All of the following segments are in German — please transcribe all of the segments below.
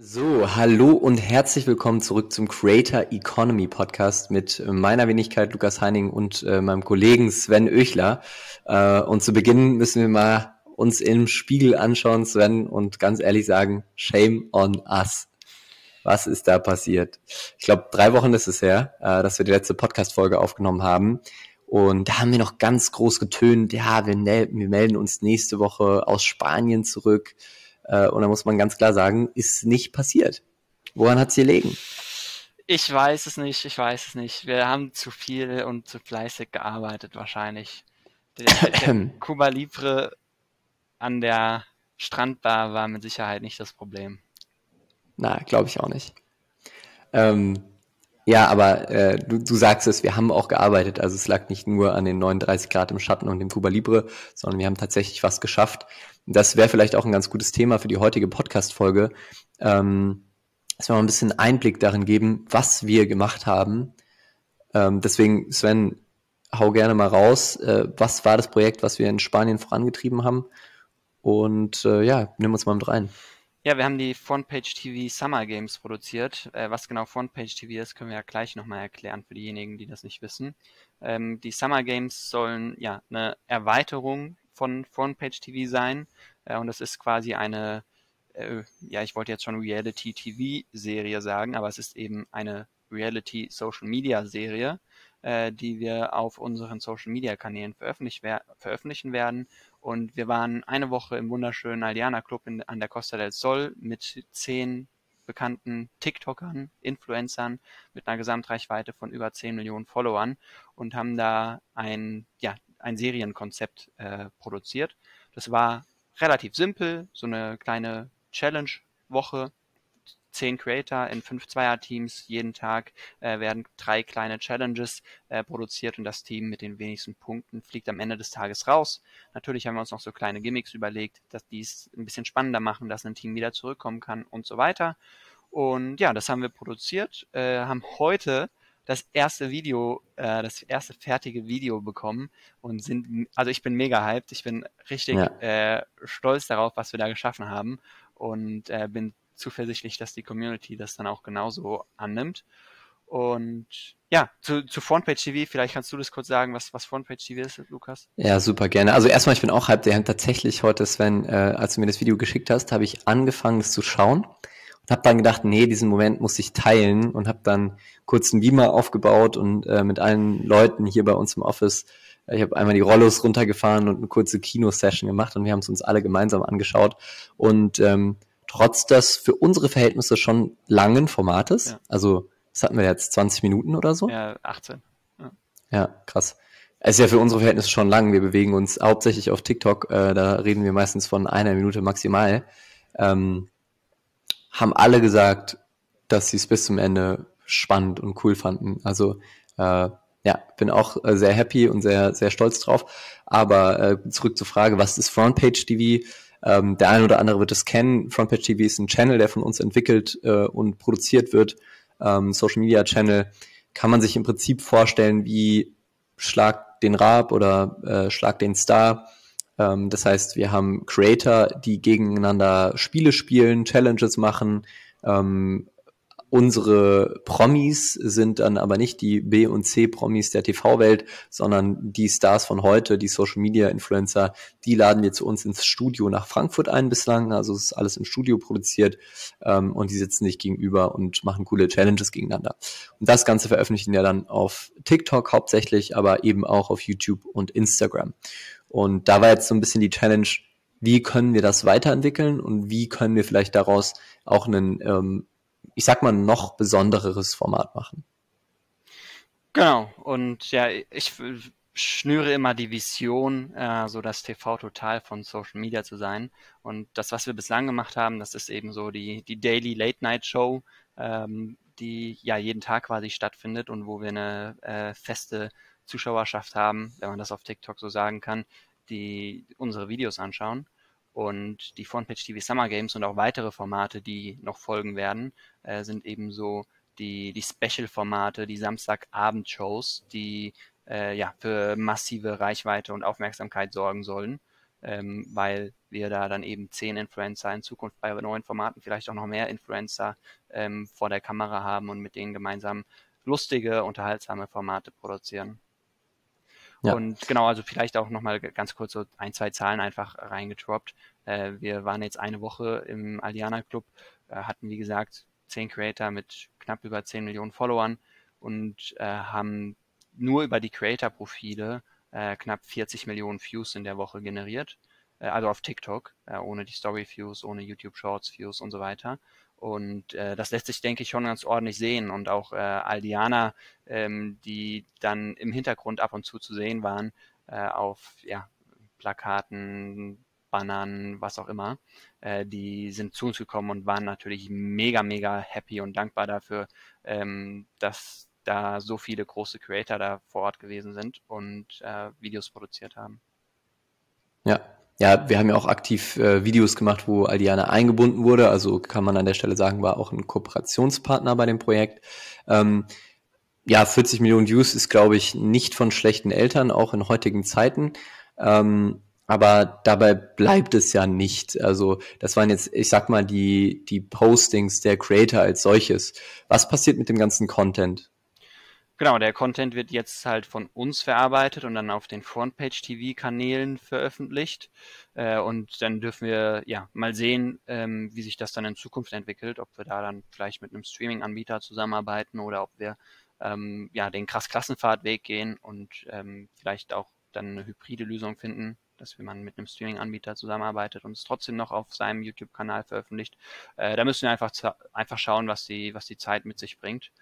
So, hallo und herzlich willkommen zurück zum Creator Economy Podcast mit meiner Wenigkeit Lukas Heining und äh, meinem Kollegen Sven Oechler. Äh, und zu Beginn müssen wir mal uns im Spiegel anschauen, Sven, und ganz ehrlich sagen, shame on us. Was ist da passiert? Ich glaube, drei Wochen ist es her, äh, dass wir die letzte Podcast-Folge aufgenommen haben. Und da haben wir noch ganz groß getönt, ja, wir, wir melden uns nächste Woche aus Spanien zurück. Äh, und da muss man ganz klar sagen, ist nicht passiert. Woran hat es gelegen? Ich weiß es nicht, ich weiß es nicht. Wir haben zu viel und zu fleißig gearbeitet wahrscheinlich. Der, der Cuba Libre an der Strandbar war mit Sicherheit nicht das Problem. Na, glaube ich auch nicht. Ähm, ja, aber äh, du, du sagst es, wir haben auch gearbeitet. Also es lag nicht nur an den 39 Grad im Schatten und dem Cuba Libre, sondern wir haben tatsächlich was geschafft. Das wäre vielleicht auch ein ganz gutes Thema für die heutige Podcast-Folge, ähm, dass wir mal ein bisschen Einblick darin geben, was wir gemacht haben. Ähm, deswegen, Sven, hau gerne mal raus. Äh, was war das Projekt, was wir in Spanien vorangetrieben haben? Und äh, ja, nimm uns mal mit rein. Ja, wir haben die Frontpage TV Summer Games produziert. Äh, was genau Frontpage TV ist, können wir ja gleich nochmal erklären für diejenigen, die das nicht wissen. Ähm, die Summer Games sollen ja eine Erweiterung von Frontpage TV sein. Äh, und das ist quasi eine, äh, ja, ich wollte jetzt schon Reality TV Serie sagen, aber es ist eben eine Reality Social Media Serie, äh, die wir auf unseren Social Media Kanälen veröffentlichen werden und wir waren eine Woche im wunderschönen Aldiana Club in, an der Costa del Sol mit zehn bekannten TikTokern, Influencern mit einer Gesamtreichweite von über 10 Millionen Followern und haben da ein, ja, ein Serienkonzept äh, produziert. Das war relativ simpel, so eine kleine Challenge-Woche, zehn Creator in fünf Zweier-Teams. Jeden Tag äh, werden drei kleine Challenges äh, produziert und das Team mit den wenigsten Punkten fliegt am Ende des Tages raus. Natürlich haben wir uns noch so kleine Gimmicks überlegt, dass die es ein bisschen spannender machen, dass ein Team wieder zurückkommen kann und so weiter. Und ja, das haben wir produziert, äh, haben heute das erste Video, äh, das erste fertige Video bekommen und sind, also ich bin mega hyped, ich bin richtig ja. äh, stolz darauf, was wir da geschaffen haben und äh, bin zuversichtlich, dass die Community das dann auch genauso annimmt. Und ja, zu, zu Frontpage TV, vielleicht kannst du das kurz sagen, was, was Frontpage TV ist, Lukas? Ja, super gerne. Also erstmal, ich bin auch halb der tatsächlich heute, Sven, äh, als du mir das Video geschickt hast, habe ich angefangen, es zu schauen und habe dann gedacht, nee, diesen Moment muss ich teilen und habe dann kurz einen Beamer aufgebaut und äh, mit allen Leuten hier bei uns im Office, äh, ich habe einmal die Rollos runtergefahren und eine kurze Kino-Session gemacht und wir haben es uns alle gemeinsam angeschaut und ähm, trotz des für unsere Verhältnisse schon langen Formates. Ja. Also, was hatten wir jetzt? 20 Minuten oder so? Ja, 18. Ja, ja krass. Es ist ja für unsere Verhältnisse schon lang. Wir bewegen uns hauptsächlich auf TikTok. Äh, da reden wir meistens von einer Minute maximal. Ähm, haben alle gesagt, dass sie es bis zum Ende spannend und cool fanden. Also äh, ja, bin auch äh, sehr happy und sehr sehr stolz drauf. Aber äh, zurück zur Frage, was ist Frontpage TV? Ähm, der eine oder andere wird es kennen. Frontpage TV ist ein Channel, der von uns entwickelt äh, und produziert wird. Ähm, Social Media Channel kann man sich im Prinzip vorstellen wie Schlag den Rab oder äh, Schlag den Star. Ähm, das heißt, wir haben Creator, die gegeneinander Spiele spielen, Challenges machen, ähm, Unsere Promis sind dann aber nicht die B- und C-Promis der TV-Welt, sondern die Stars von heute, die Social-Media-Influencer, die laden wir zu uns ins Studio nach Frankfurt ein bislang. Also es ist alles im Studio produziert ähm, und die sitzen sich gegenüber und machen coole Challenges gegeneinander. Und das Ganze veröffentlichen wir dann auf TikTok hauptsächlich, aber eben auch auf YouTube und Instagram. Und da war jetzt so ein bisschen die Challenge, wie können wir das weiterentwickeln und wie können wir vielleicht daraus auch einen ähm, ich sag mal, noch besondereres Format machen. Genau, und ja, ich schnüre immer die Vision, äh, so das TV total von Social Media zu sein. Und das, was wir bislang gemacht haben, das ist eben so die, die Daily Late Night Show, ähm, die ja jeden Tag quasi stattfindet und wo wir eine äh, feste Zuschauerschaft haben, wenn man das auf TikTok so sagen kann, die unsere Videos anschauen und die Frontpage TV Summer Games und auch weitere Formate, die noch folgen werden, äh, sind eben so die, die Special-Formate, die Samstagabend-Shows, die äh, ja für massive Reichweite und Aufmerksamkeit sorgen sollen, ähm, weil wir da dann eben zehn Influencer in Zukunft bei neuen Formaten vielleicht auch noch mehr Influencer ähm, vor der Kamera haben und mit denen gemeinsam lustige, unterhaltsame Formate produzieren. Ja. Und genau, also vielleicht auch nochmal ganz kurz so ein, zwei Zahlen einfach reingedroppt. Äh, wir waren jetzt eine Woche im Aldiana Club, äh, hatten wie gesagt zehn Creator mit knapp über 10 Millionen Followern und äh, haben nur über die Creator-Profile knapp 40 Millionen Views in der Woche generiert. Also auf TikTok, ohne die Story-Views, ohne YouTube Shorts-Views und so weiter. Und äh, das lässt sich, denke ich, schon ganz ordentlich sehen. Und auch äh, Aldiana, ähm, die dann im Hintergrund ab und zu zu sehen waren, äh, auf ja, Plakaten, Bannern, was auch immer, äh, die sind zu uns gekommen und waren natürlich mega, mega happy und dankbar dafür, ähm, dass da so viele große Creator da vor Ort gewesen sind und äh, Videos produziert haben. Ja, ja, wir haben ja auch aktiv äh, Videos gemacht, wo Aldiana eingebunden wurde. Also kann man an der Stelle sagen, war auch ein Kooperationspartner bei dem Projekt. Ähm, ja, 40 Millionen Views ist, glaube ich, nicht von schlechten Eltern, auch in heutigen Zeiten. Ähm, aber dabei bleibt es ja nicht. Also das waren jetzt, ich sag mal, die, die Postings der Creator als solches. Was passiert mit dem ganzen Content? Genau, der Content wird jetzt halt von uns verarbeitet und dann auf den Frontpage-TV-Kanälen veröffentlicht. Äh, und dann dürfen wir ja mal sehen, ähm, wie sich das dann in Zukunft entwickelt, ob wir da dann vielleicht mit einem Streaming-Anbieter zusammenarbeiten oder ob wir ähm, ja den krass Klassenfahrtweg gehen und ähm, vielleicht auch dann eine hybride Lösung finden, dass man mit einem Streaming-Anbieter zusammenarbeitet und es trotzdem noch auf seinem YouTube-Kanal veröffentlicht. Äh, da müssen wir einfach, einfach schauen, was die, was die Zeit mit sich bringt.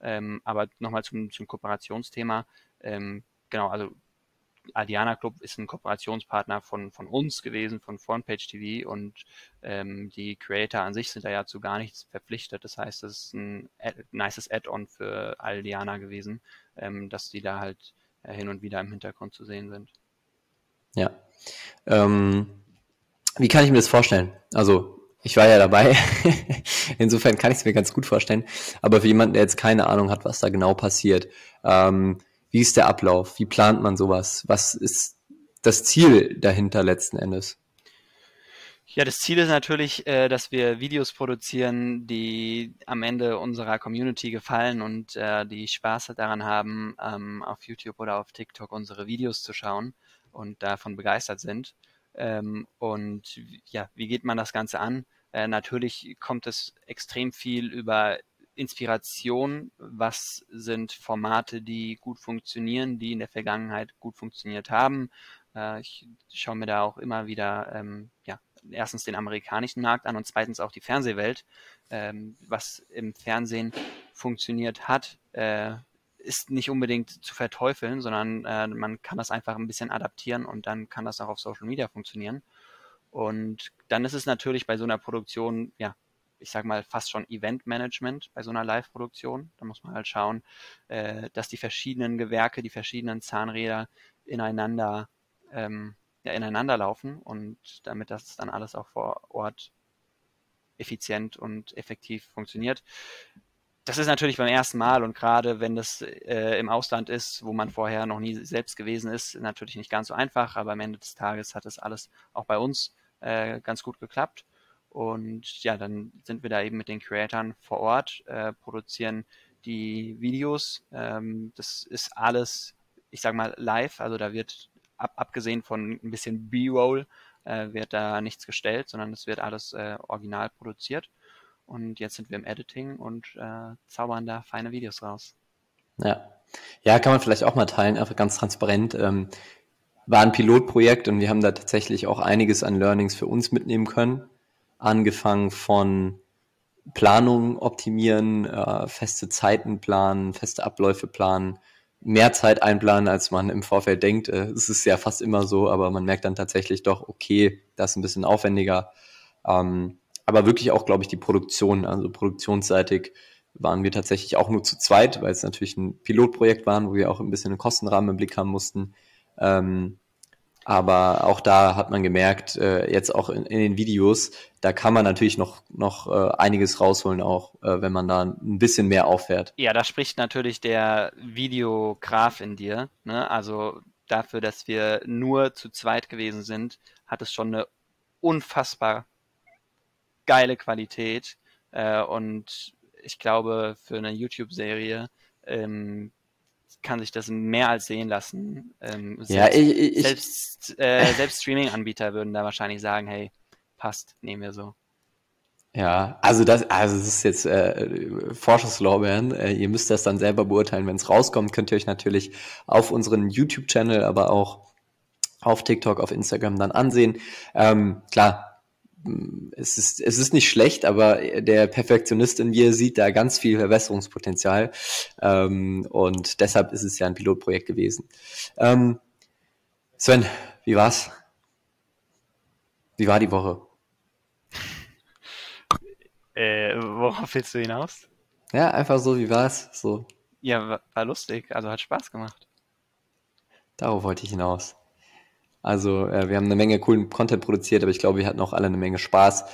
Ähm, aber nochmal zum, zum Kooperationsthema. Ähm, genau, also Adiana Club ist ein Kooperationspartner von, von uns gewesen, von Frontpage TV und ähm, die Creator an sich sind da ja zu gar nichts verpflichtet. Das heißt, es ist ein Ad nices Add-on für Aldiana gewesen, ähm, dass die da halt äh, hin und wieder im Hintergrund zu sehen sind. Ja. Ähm, wie kann ich mir das vorstellen? Also ich war ja dabei. Insofern kann ich es mir ganz gut vorstellen. Aber für jemanden, der jetzt keine Ahnung hat, was da genau passiert, ähm, wie ist der Ablauf? Wie plant man sowas? Was ist das Ziel dahinter letzten Endes? Ja, das Ziel ist natürlich, äh, dass wir Videos produzieren, die am Ende unserer Community gefallen und äh, die Spaß daran haben, ähm, auf YouTube oder auf TikTok unsere Videos zu schauen und davon begeistert sind. Ähm, und ja, wie geht man das Ganze an? Äh, natürlich kommt es extrem viel über Inspiration, was sind Formate, die gut funktionieren, die in der Vergangenheit gut funktioniert haben. Äh, ich schaue mir da auch immer wieder ähm, ja, erstens den amerikanischen Markt an und zweitens auch die Fernsehwelt. Ähm, was im Fernsehen funktioniert hat, äh, ist nicht unbedingt zu verteufeln, sondern äh, man kann das einfach ein bisschen adaptieren und dann kann das auch auf Social Media funktionieren. Und dann ist es natürlich bei so einer Produktion, ja, ich sag mal, fast schon Eventmanagement bei so einer Live-Produktion. Da muss man halt schauen, äh, dass die verschiedenen Gewerke, die verschiedenen Zahnräder ineinander, ähm, ja, ineinander laufen und damit das dann alles auch vor Ort effizient und effektiv funktioniert. Das ist natürlich beim ersten Mal und gerade wenn das äh, im Ausland ist, wo man vorher noch nie selbst gewesen ist, natürlich nicht ganz so einfach, aber am Ende des Tages hat das alles auch bei uns äh, ganz gut geklappt. Und ja, dann sind wir da eben mit den Creatoren vor Ort, äh, produzieren die Videos. Ähm, das ist alles, ich sag mal, live. Also da wird, ab, abgesehen von ein bisschen B-Roll, äh, wird da nichts gestellt, sondern es wird alles äh, original produziert. Und jetzt sind wir im Editing und äh, zaubern da feine Videos raus. Ja. Ja, kann man vielleicht auch mal teilen, einfach ganz transparent. Ähm, war ein Pilotprojekt und wir haben da tatsächlich auch einiges an Learnings für uns mitnehmen können. Angefangen von Planung optimieren, äh, feste Zeiten planen, feste Abläufe planen, mehr Zeit einplanen, als man im Vorfeld denkt. Äh, es ist ja fast immer so, aber man merkt dann tatsächlich doch, okay, das ist ein bisschen aufwendiger. Ähm, aber wirklich auch, glaube ich, die Produktion, also produktionsseitig waren wir tatsächlich auch nur zu zweit, weil es natürlich ein Pilotprojekt war, wo wir auch ein bisschen einen Kostenrahmen im Blick haben mussten. Ähm, aber auch da hat man gemerkt, äh, jetzt auch in, in, den Videos, da kann man natürlich noch, noch äh, einiges rausholen, auch äh, wenn man da ein bisschen mehr auffährt. Ja, da spricht natürlich der Videograf in dir. Ne? Also dafür, dass wir nur zu zweit gewesen sind, hat es schon eine unfassbar geile Qualität. Äh, und ich glaube, für eine YouTube-Serie ähm, kann sich das mehr als sehen lassen. Ähm, ja, selbst, ich, ich, selbst, äh, selbst Streaming-Anbieter würden da wahrscheinlich sagen, hey, passt, nehmen wir so. Ja, also das, also es ist jetzt äh, Forschungslorbeeren. Äh, ihr müsst das dann selber beurteilen. Wenn es rauskommt, könnt ihr euch natürlich auf unseren YouTube-Channel, aber auch auf TikTok, auf Instagram dann ansehen. Ähm, klar, es ist, es ist nicht schlecht, aber der Perfektionist in mir sieht da ganz viel Verbesserungspotenzial. Ähm, und deshalb ist es ja ein Pilotprojekt gewesen. Ähm, Sven, wie war's? Wie war die Woche? Äh, worauf willst du hinaus? Ja, einfach so, wie war's? So. Ja, war lustig, also hat Spaß gemacht. Darauf wollte ich hinaus. Also, äh, wir haben eine Menge coolen Content produziert, aber ich glaube, wir hatten auch alle eine Menge Spaß.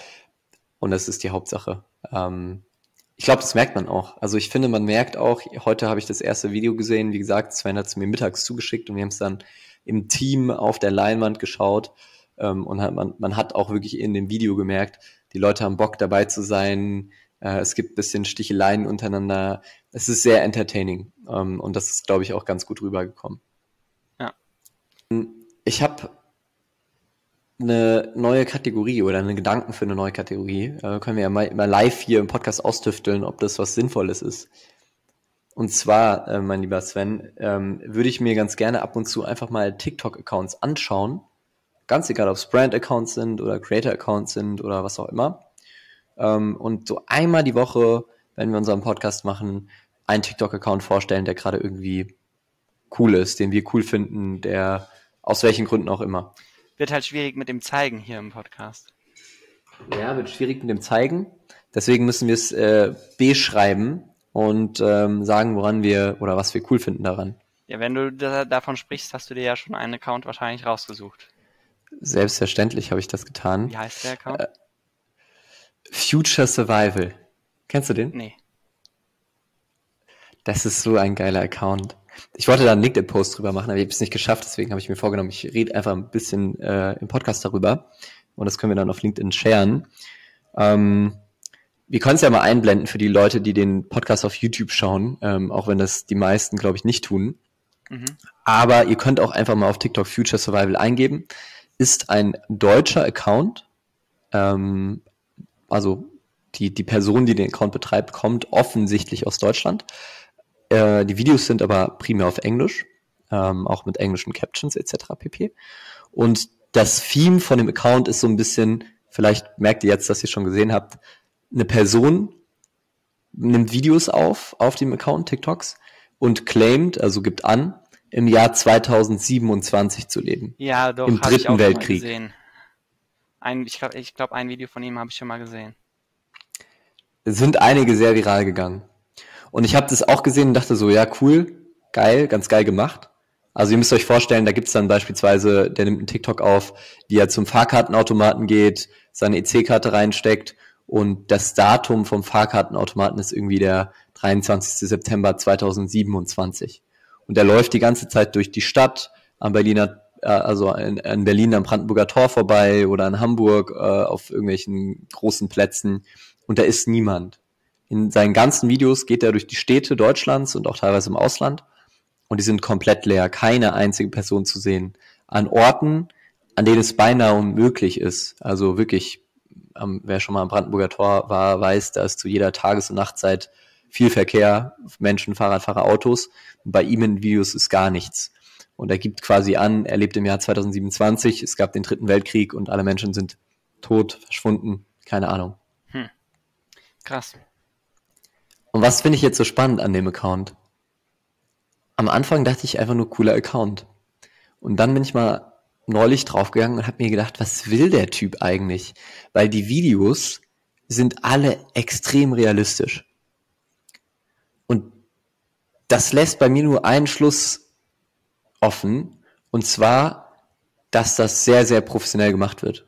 Und das ist die Hauptsache. Ähm, ich glaube, das merkt man auch. Also ich finde, man merkt auch, heute habe ich das erste Video gesehen, wie gesagt, Sven hat es mir mittags zugeschickt und wir haben es dann im Team auf der Leinwand geschaut. Ähm, und hat, man, man hat auch wirklich in dem Video gemerkt, die Leute haben Bock dabei zu sein. Äh, es gibt bisschen Sticheleien untereinander. Es ist sehr entertaining. Ähm, und das ist, glaube ich, auch ganz gut rübergekommen. Ja. Ich habe eine neue Kategorie oder einen Gedanken für eine neue Kategorie. Äh, können wir ja mal, mal live hier im Podcast austüfteln, ob das was Sinnvolles ist. Und zwar, äh, mein lieber Sven, ähm, würde ich mir ganz gerne ab und zu einfach mal TikTok-Accounts anschauen Ganz egal, ob es Brand-Accounts sind oder Creator-Accounts sind oder was auch immer. Ähm, und so einmal die Woche, wenn wir unseren Podcast machen, einen TikTok-Account vorstellen, der gerade irgendwie cool ist, den wir cool finden, der aus welchen Gründen auch immer. Wird halt schwierig mit dem Zeigen hier im Podcast. Ja, wird schwierig mit dem Zeigen. Deswegen müssen wir es äh, beschreiben und ähm, sagen, woran wir oder was wir cool finden daran. Ja, wenn du da, davon sprichst, hast du dir ja schon einen Account wahrscheinlich rausgesucht. Selbstverständlich habe ich das getan. Wie heißt der Account? Äh, Future Survival. Kennst du den? Nee. Das ist so ein geiler Account. Ich wollte da einen LinkedIn-Post drüber machen, aber ich habe es nicht geschafft, deswegen habe ich mir vorgenommen, ich rede einfach ein bisschen äh, im Podcast darüber und das können wir dann auf LinkedIn sharen. Ähm, wir können es ja mal einblenden für die Leute, die den Podcast auf YouTube schauen, ähm, auch wenn das die meisten, glaube ich, nicht tun. Mhm. Aber ihr könnt auch einfach mal auf TikTok Future Survival eingeben ist ein deutscher Account. Ähm, also die, die Person, die den Account betreibt, kommt offensichtlich aus Deutschland. Äh, die Videos sind aber primär auf Englisch, ähm, auch mit englischen Captions etc. pp. Und das Theme von dem Account ist so ein bisschen, vielleicht merkt ihr jetzt, dass ihr schon gesehen habt, eine Person nimmt Videos auf, auf dem Account TikToks und claimt, also gibt an, im Jahr 2027 zu leben. Ja, doch. Im Dritten Weltkrieg. Ein, ich glaube, ich glaub, ein Video von ihm habe ich schon mal gesehen. Es sind einige sehr viral gegangen. Und ich habe das auch gesehen und dachte so, ja, cool, geil, ganz geil gemacht. Also ihr müsst euch vorstellen, da gibt's dann beispielsweise, der nimmt einen TikTok auf, wie er zum Fahrkartenautomaten geht, seine EC-Karte reinsteckt und das Datum vom Fahrkartenautomaten ist irgendwie der 23. September 2027. Und er läuft die ganze Zeit durch die Stadt, am Berliner, äh, also in, in Berlin am Brandenburger Tor vorbei oder in Hamburg äh, auf irgendwelchen großen Plätzen und da ist niemand. In seinen ganzen Videos geht er durch die Städte Deutschlands und auch teilweise im Ausland und die sind komplett leer, keine einzige Person zu sehen. An Orten, an denen es beinahe unmöglich ist, also wirklich, ähm, wer schon mal am Brandenburger Tor war, weiß, da ist zu jeder Tages- und Nachtzeit viel Verkehr, Menschen, Fahrradfahrer, Autos. Bei ihm in Videos ist gar nichts. Und er gibt quasi an, er lebt im Jahr 2027, es gab den Dritten Weltkrieg und alle Menschen sind tot, verschwunden, keine Ahnung. Hm. Krass. Und was finde ich jetzt so spannend an dem Account? Am Anfang dachte ich einfach nur cooler Account. Und dann bin ich mal neulich draufgegangen und habe mir gedacht, was will der Typ eigentlich? Weil die Videos sind alle extrem realistisch. Und das lässt bei mir nur einen Schluss offen, und zwar, dass das sehr, sehr professionell gemacht wird.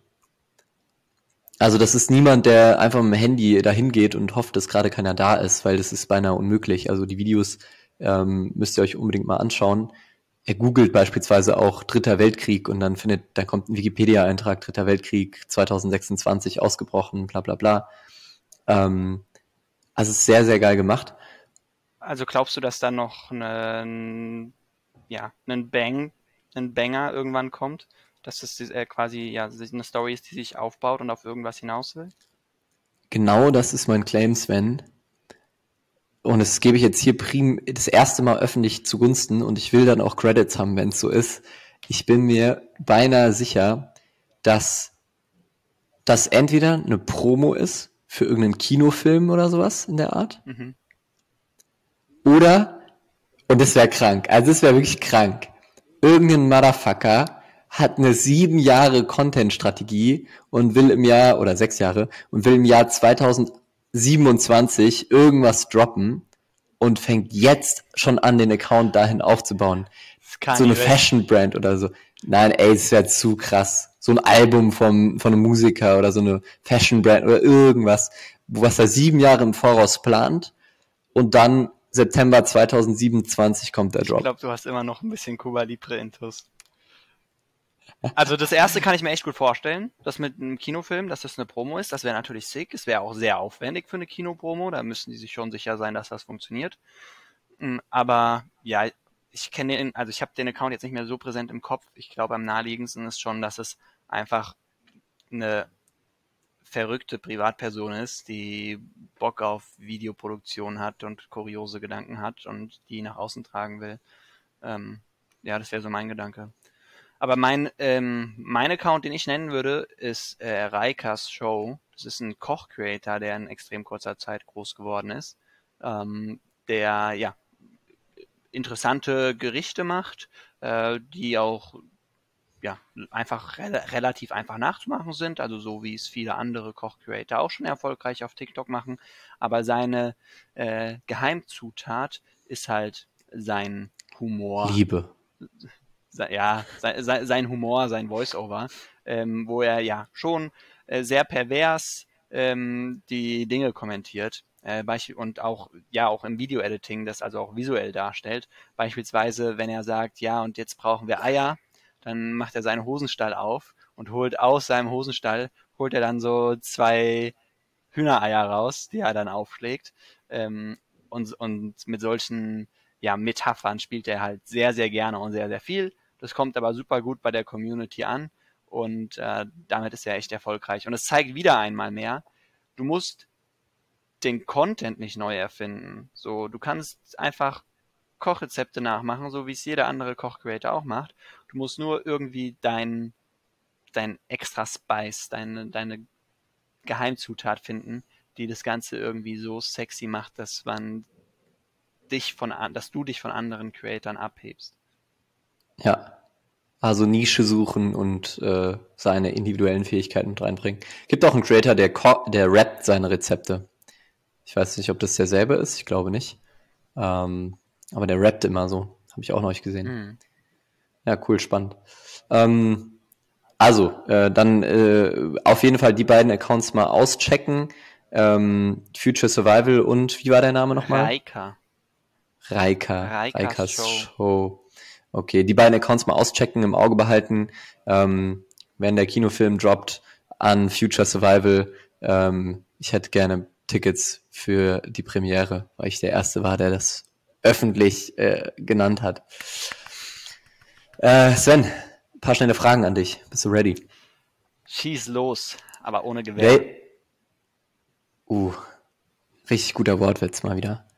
Also das ist niemand, der einfach mit dem Handy dahin geht und hofft, dass gerade keiner da ist, weil das ist beinahe unmöglich. Also die Videos ähm, müsst ihr euch unbedingt mal anschauen. er googelt beispielsweise auch Dritter Weltkrieg und dann findet, dann kommt ein Wikipedia-Eintrag Dritter Weltkrieg 2026 ausgebrochen, bla bla bla. Ähm, also es ist sehr, sehr geil gemacht. Also glaubst du, dass da noch ein, ja, ein Bang, ein Banger irgendwann kommt? Dass das äh, quasi ja, eine Story ist, die sich aufbaut und auf irgendwas hinaus will? Genau das ist mein Claim, Sven und das gebe ich jetzt hier prim das erste Mal öffentlich zugunsten und ich will dann auch Credits haben, wenn es so ist. Ich bin mir beinahe sicher, dass das entweder eine Promo ist für irgendeinen Kinofilm oder sowas in der Art. Mhm. Oder, und das wäre krank, also das wäre wirklich krank, irgendein Motherfucker hat eine sieben Jahre Content-Strategie und will im Jahr, oder sechs Jahre, und will im Jahr 2000 27 irgendwas droppen und fängt jetzt schon an, den Account dahin aufzubauen. So eine Fashion-Brand oder so. Nein, ey, das wäre zu krass. So ein Album vom, von einem Musiker oder so eine Fashion-Brand oder irgendwas, was er sieben Jahre im Voraus plant und dann September 2027 kommt der Drop. Ich glaube, du hast immer noch ein bisschen Cuba Libre Intus. Also das erste kann ich mir echt gut vorstellen, das mit einem Kinofilm, dass das eine Promo ist. Das wäre natürlich sick. Es wäre auch sehr aufwendig für eine Kinopromo. Da müssten die sich schon sicher sein, dass das funktioniert. Mm, aber ja, ich kenne den, also ich habe den Account jetzt nicht mehr so präsent im Kopf. Ich glaube, am naheliegendsten ist schon, dass es einfach eine verrückte Privatperson ist, die Bock auf Videoproduktion hat und kuriose Gedanken hat und die nach außen tragen will. Ähm, ja, das wäre so mein Gedanke. Aber mein, ähm, mein Account, den ich nennen würde, ist äh, Reikas Show. Das ist ein Koch-Creator, der in extrem kurzer Zeit groß geworden ist. Ähm, der, ja, interessante Gerichte macht, äh, die auch ja, einfach re relativ einfach nachzumachen sind, also so wie es viele andere Koch-Creator auch schon erfolgreich auf TikTok machen. Aber seine äh, Geheimzutat ist halt sein Humor. Liebe ja, sein, sein Humor, sein Voice-Over, ähm, wo er ja schon äh, sehr pervers ähm, die Dinge kommentiert äh, und auch ja auch im Video-Editing das also auch visuell darstellt. Beispielsweise, wenn er sagt, ja und jetzt brauchen wir Eier, dann macht er seinen Hosenstall auf und holt aus seinem Hosenstall holt er dann so zwei Hühnereier raus, die er dann aufschlägt ähm, und und mit solchen ja, Metaphern spielt er halt sehr, sehr gerne und sehr, sehr viel. Das kommt aber super gut bei der Community an und äh, damit ist er echt erfolgreich. Und es zeigt wieder einmal mehr, du musst den Content nicht neu erfinden. So, du kannst einfach Kochrezepte nachmachen, so wie es jeder andere Kochcreator auch macht. Du musst nur irgendwie dein, dein extra Spice, deine, deine Geheimzutat finden, die das Ganze irgendwie so sexy macht, dass man dich von, dass du dich von anderen Creatoren abhebst. Ja. Also Nische suchen und äh, seine individuellen Fähigkeiten mit reinbringen. Gibt auch einen Creator, der, der rappt seine Rezepte. Ich weiß nicht, ob das derselbe ist, ich glaube nicht. Ähm, aber der rappt immer so. Habe ich auch noch nicht gesehen. Mhm. Ja, cool, spannend. Ähm, also, äh, dann äh, auf jeden Fall die beiden Accounts mal auschecken. Ähm, Future Survival und wie war der Name nochmal? Reika. Reika. Reikas Show. Show. Okay, die beiden Accounts mal auschecken, im Auge behalten. Ähm, wenn der Kinofilm droppt an Future Survival, ähm, ich hätte gerne Tickets für die Premiere, weil ich der Erste war, der das öffentlich äh, genannt hat. Äh, Sven, ein paar schnelle Fragen an dich. Bist du ready? Schieß los, aber ohne Gewehr. Wel uh, richtig guter Wortwitz mal wieder.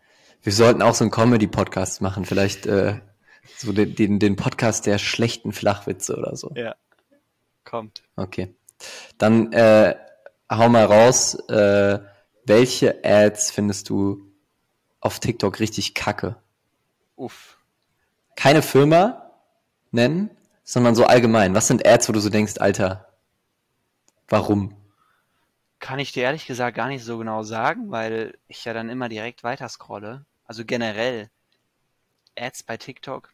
Wir sollten auch so einen Comedy-Podcast machen. Vielleicht äh, so den, den, den Podcast der schlechten Flachwitze oder so. Ja. Kommt. Okay. Dann äh, hau mal raus, äh, welche Ads findest du auf TikTok richtig kacke? Uff. Keine Firma nennen, sondern so allgemein. Was sind Ads, wo du so denkst, Alter, warum? Kann ich dir ehrlich gesagt gar nicht so genau sagen, weil ich ja dann immer direkt weiter scrolle. Also generell Ads bei TikTok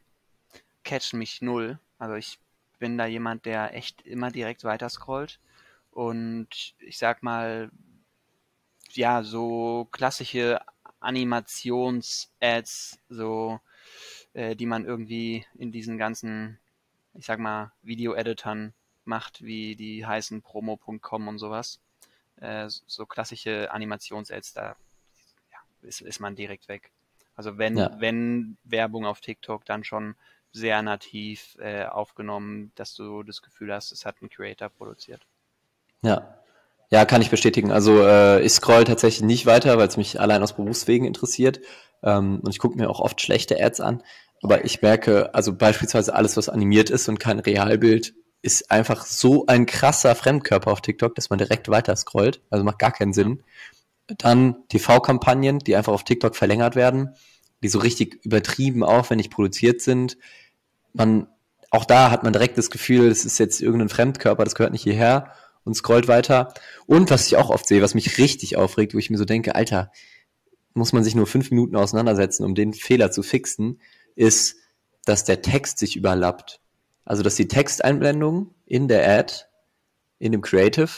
catchen mich null. Also ich bin da jemand, der echt immer direkt weiter scrollt. Und ich sag mal, ja, so klassische Animations-Ads, so äh, die man irgendwie in diesen ganzen, ich sag mal, Video-Editern macht, wie die heißen Promo.com und sowas. Äh, so klassische Animations-Ads, da ja, ist, ist man direkt weg. Also wenn, ja. wenn Werbung auf TikTok, dann schon sehr nativ äh, aufgenommen, dass du das Gefühl hast, es hat ein Creator produziert. Ja. Ja, kann ich bestätigen. Also äh, ich scroll tatsächlich nicht weiter, weil es mich allein aus Berufswegen interessiert. Ähm, und ich gucke mir auch oft schlechte Ads an. Aber ich merke, also beispielsweise alles, was animiert ist und kein Realbild, ist einfach so ein krasser Fremdkörper auf TikTok, dass man direkt weiter scrollt. Also macht gar keinen Sinn. Dann TV-Kampagnen, die einfach auf TikTok verlängert werden, die so richtig übertrieben aufwendig produziert sind. Man, auch da hat man direkt das Gefühl, es ist jetzt irgendein Fremdkörper, das gehört nicht hierher und scrollt weiter. Und was ich auch oft sehe, was mich richtig aufregt, wo ich mir so denke, Alter, muss man sich nur fünf Minuten auseinandersetzen, um den Fehler zu fixen, ist, dass der Text sich überlappt. Also, dass die Texteinblendung in der Ad, in dem Creative,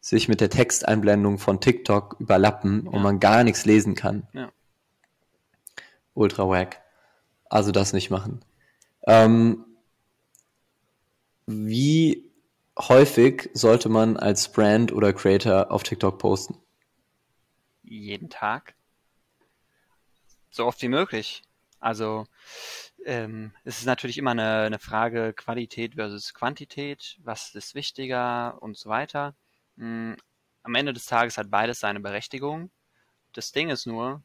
sich mit der Texteinblendung von TikTok überlappen ja. und man gar nichts lesen kann. Ja. Ultra wack. Also das nicht machen. Ähm, wie häufig sollte man als Brand oder Creator auf TikTok posten? Jeden Tag. So oft wie möglich. Also ähm, es ist natürlich immer eine, eine Frage Qualität versus Quantität, was ist wichtiger und so weiter. Mhm. Am Ende des Tages hat beides seine Berechtigung. Das Ding ist nur,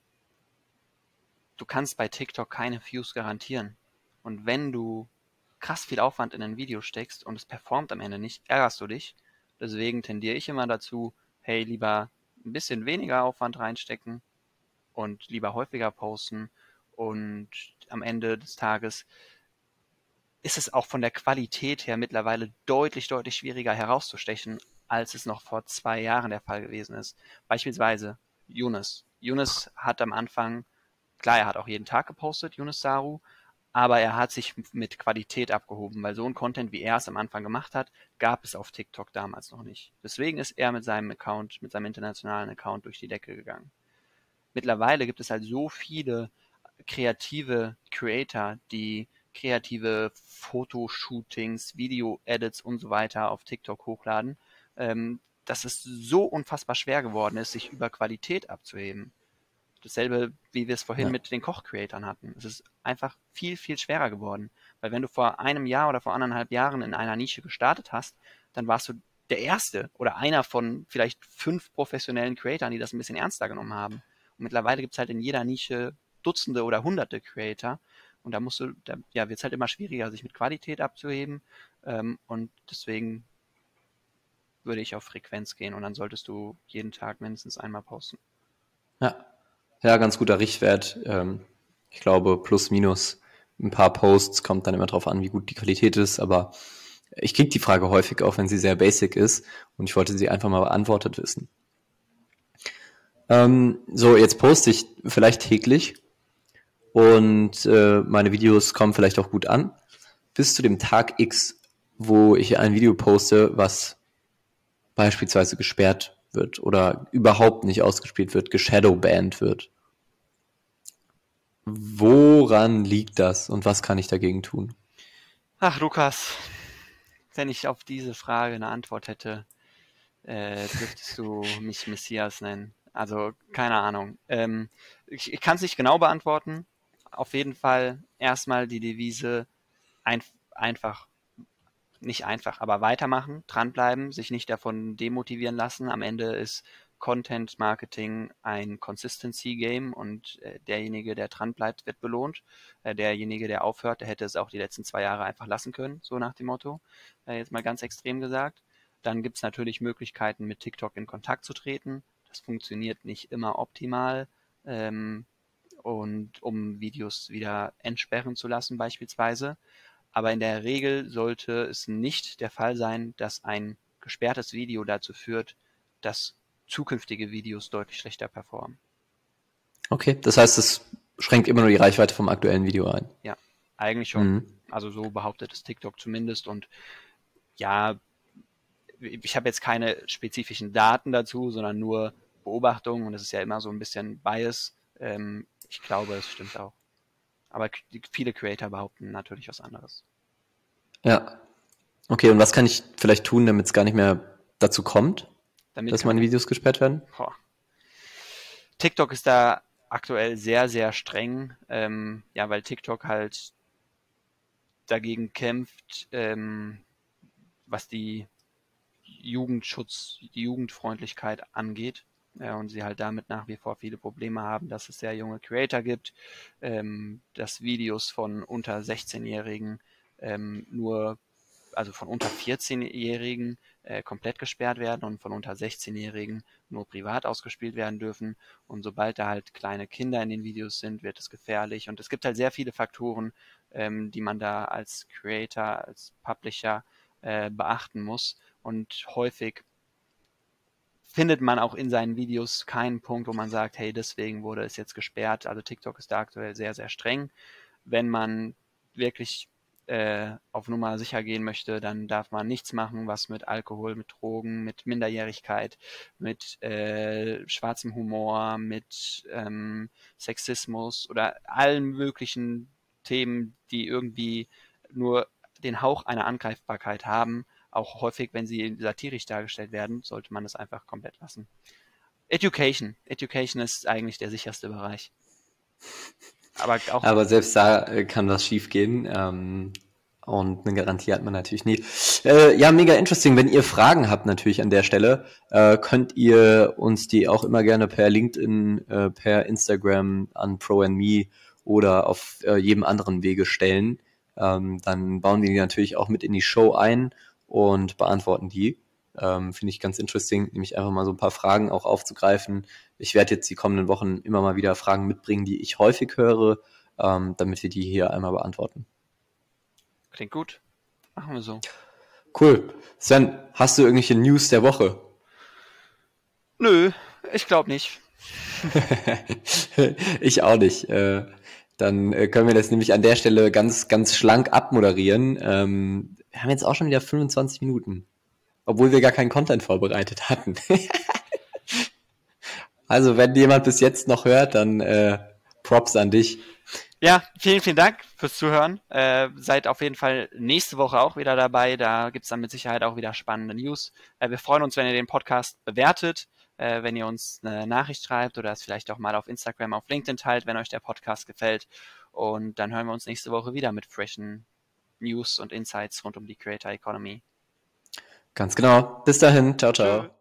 du kannst bei TikTok keine Views garantieren. Und wenn du krass viel Aufwand in ein Video steckst und es performt am Ende nicht, ärgerst du dich. Deswegen tendiere ich immer dazu, hey, lieber ein bisschen weniger Aufwand reinstecken und lieber häufiger posten und am Ende des Tages ist es auch von der Qualität her mittlerweile deutlich, deutlich schwieriger herauszustechen, als es noch vor zwei Jahren der Fall gewesen ist. Beispielsweise Yunus. Yunus hat am Anfang, klar, er hat auch jeden Tag gepostet, Yunus Saru, aber er hat sich mit Qualität abgehoben, weil so ein Content, wie er es am Anfang gemacht hat, gab es auf TikTok damals noch nicht. Deswegen ist er mit seinem Account, mit seinem internationalen Account durch die Decke gegangen. Mittlerweile gibt es halt so viele kreative Creator, die kreative Fotoshootings, Video-Edits und so weiter auf TikTok hochladen, ähm, dass es so unfassbar schwer geworden ist, sich über Qualität abzuheben. Dasselbe, wie wir es vorhin ja. mit den Koch-Creatern hatten. Es ist einfach viel, viel schwerer geworden. Weil wenn du vor einem Jahr oder vor anderthalb Jahren in einer Nische gestartet hast, dann warst du der Erste oder einer von vielleicht fünf professionellen Creatoren, die das ein bisschen ernster genommen haben. Und mittlerweile gibt es halt in jeder Nische Dutzende oder Hunderte Creator. Und da musst du, da, ja, wird es halt immer schwieriger, sich mit Qualität abzuheben. Ähm, und deswegen würde ich auf Frequenz gehen und dann solltest du jeden Tag mindestens einmal posten. Ja, ja, ganz guter Richtwert. Ähm, ich glaube, plus minus ein paar Posts kommt dann immer drauf an, wie gut die Qualität ist, aber ich kriege die Frage häufig auch, wenn sie sehr basic ist und ich wollte sie einfach mal beantwortet wissen. Ähm, so, jetzt poste ich vielleicht täglich und äh, meine Videos kommen vielleicht auch gut an. Bis zu dem Tag X, wo ich ein Video poste, was beispielsweise gesperrt wird oder überhaupt nicht ausgespielt wird, geshadowbanned wird. Woran liegt das und was kann ich dagegen tun? Ach, Lukas, wenn ich auf diese Frage eine Antwort hätte, äh, dürftest du mich Messias nennen. Also, keine Ahnung. Ähm, ich ich kann es nicht genau beantworten. Auf jeden Fall erstmal die Devise ein, einfach nicht einfach, aber weitermachen, dranbleiben, sich nicht davon demotivieren lassen. Am Ende ist Content Marketing ein Consistency Game und äh, derjenige, der dranbleibt, wird belohnt. Äh, derjenige, der aufhört, der hätte es auch die letzten zwei Jahre einfach lassen können, so nach dem Motto. Äh, jetzt mal ganz extrem gesagt. Dann gibt es natürlich Möglichkeiten, mit TikTok in Kontakt zu treten. Das funktioniert nicht immer optimal. Ähm, und um Videos wieder entsperren zu lassen beispielsweise aber in der Regel sollte es nicht der Fall sein, dass ein gesperrtes Video dazu führt, dass zukünftige Videos deutlich schlechter performen. Okay, das heißt, es schränkt immer nur die Reichweite vom aktuellen Video ein. Ja, eigentlich schon. Mhm. Also so behauptet es TikTok zumindest. Und ja, ich habe jetzt keine spezifischen Daten dazu, sondern nur Beobachtungen. Und es ist ja immer so ein bisschen Bias. Ähm, ich glaube, es stimmt auch. Aber viele Creator behaupten natürlich was anderes. Ja. Okay, und was kann ich vielleicht tun, damit es gar nicht mehr dazu kommt, damit dass meine Videos gesperrt werden? Boah. TikTok ist da aktuell sehr, sehr streng, ähm, ja, weil TikTok halt dagegen kämpft, ähm, was die Jugendschutz, die Jugendfreundlichkeit angeht. Ja, und sie halt damit nach wie vor viele Probleme haben, dass es sehr junge Creator gibt, ähm, dass Videos von unter 16-Jährigen ähm, nur, also von unter 14-Jährigen äh, komplett gesperrt werden und von unter 16-Jährigen nur privat ausgespielt werden dürfen. Und sobald da halt kleine Kinder in den Videos sind, wird es gefährlich. Und es gibt halt sehr viele Faktoren, ähm, die man da als Creator, als Publisher äh, beachten muss. Und häufig findet man auch in seinen Videos keinen Punkt, wo man sagt, hey, deswegen wurde es jetzt gesperrt. Also TikTok ist da aktuell sehr, sehr streng. Wenn man wirklich äh, auf Nummer sicher gehen möchte, dann darf man nichts machen, was mit Alkohol, mit Drogen, mit Minderjährigkeit, mit äh, schwarzem Humor, mit ähm, Sexismus oder allen möglichen Themen, die irgendwie nur den Hauch einer Angreifbarkeit haben, auch häufig, wenn sie satirisch dargestellt werden, sollte man das einfach komplett lassen. Education. Education ist eigentlich der sicherste Bereich. Aber, auch Aber selbst da äh, kann was schiefgehen. Ähm, und eine Garantie hat man natürlich nie. Äh, ja, mega interesting. Wenn ihr Fragen habt natürlich an der Stelle, äh, könnt ihr uns die auch immer gerne per LinkedIn, äh, per Instagram an Pro and Me oder auf äh, jedem anderen Wege stellen. Ähm, dann bauen wir die natürlich auch mit in die Show ein und beantworten die. Ähm, Finde ich ganz interesting, nämlich einfach mal so ein paar Fragen auch aufzugreifen. Ich werde jetzt die kommenden Wochen immer mal wieder Fragen mitbringen, die ich häufig höre, ähm, damit wir die hier einmal beantworten. Klingt gut. Machen wir so. Cool. Sven, hast du irgendwelche News der Woche? Nö, ich glaube nicht. ich auch nicht. Äh, dann äh, können wir das nämlich an der Stelle ganz, ganz schlank abmoderieren. Ähm, wir haben jetzt auch schon wieder 25 Minuten, obwohl wir gar keinen Content vorbereitet hatten. also, wenn jemand bis jetzt noch hört, dann äh, Props an dich. Ja, vielen, vielen Dank fürs Zuhören. Äh, seid auf jeden Fall nächste Woche auch wieder dabei. Da gibt's dann mit Sicherheit auch wieder spannende News. Äh, wir freuen uns, wenn ihr den Podcast bewertet, äh, wenn ihr uns eine Nachricht schreibt oder es vielleicht auch mal auf Instagram, auf LinkedIn teilt, wenn euch der Podcast gefällt. Und dann hören wir uns nächste Woche wieder mit freshen News und Insights rund um die Creator Economy. Ganz genau. Bis dahin. Ciao, ciao.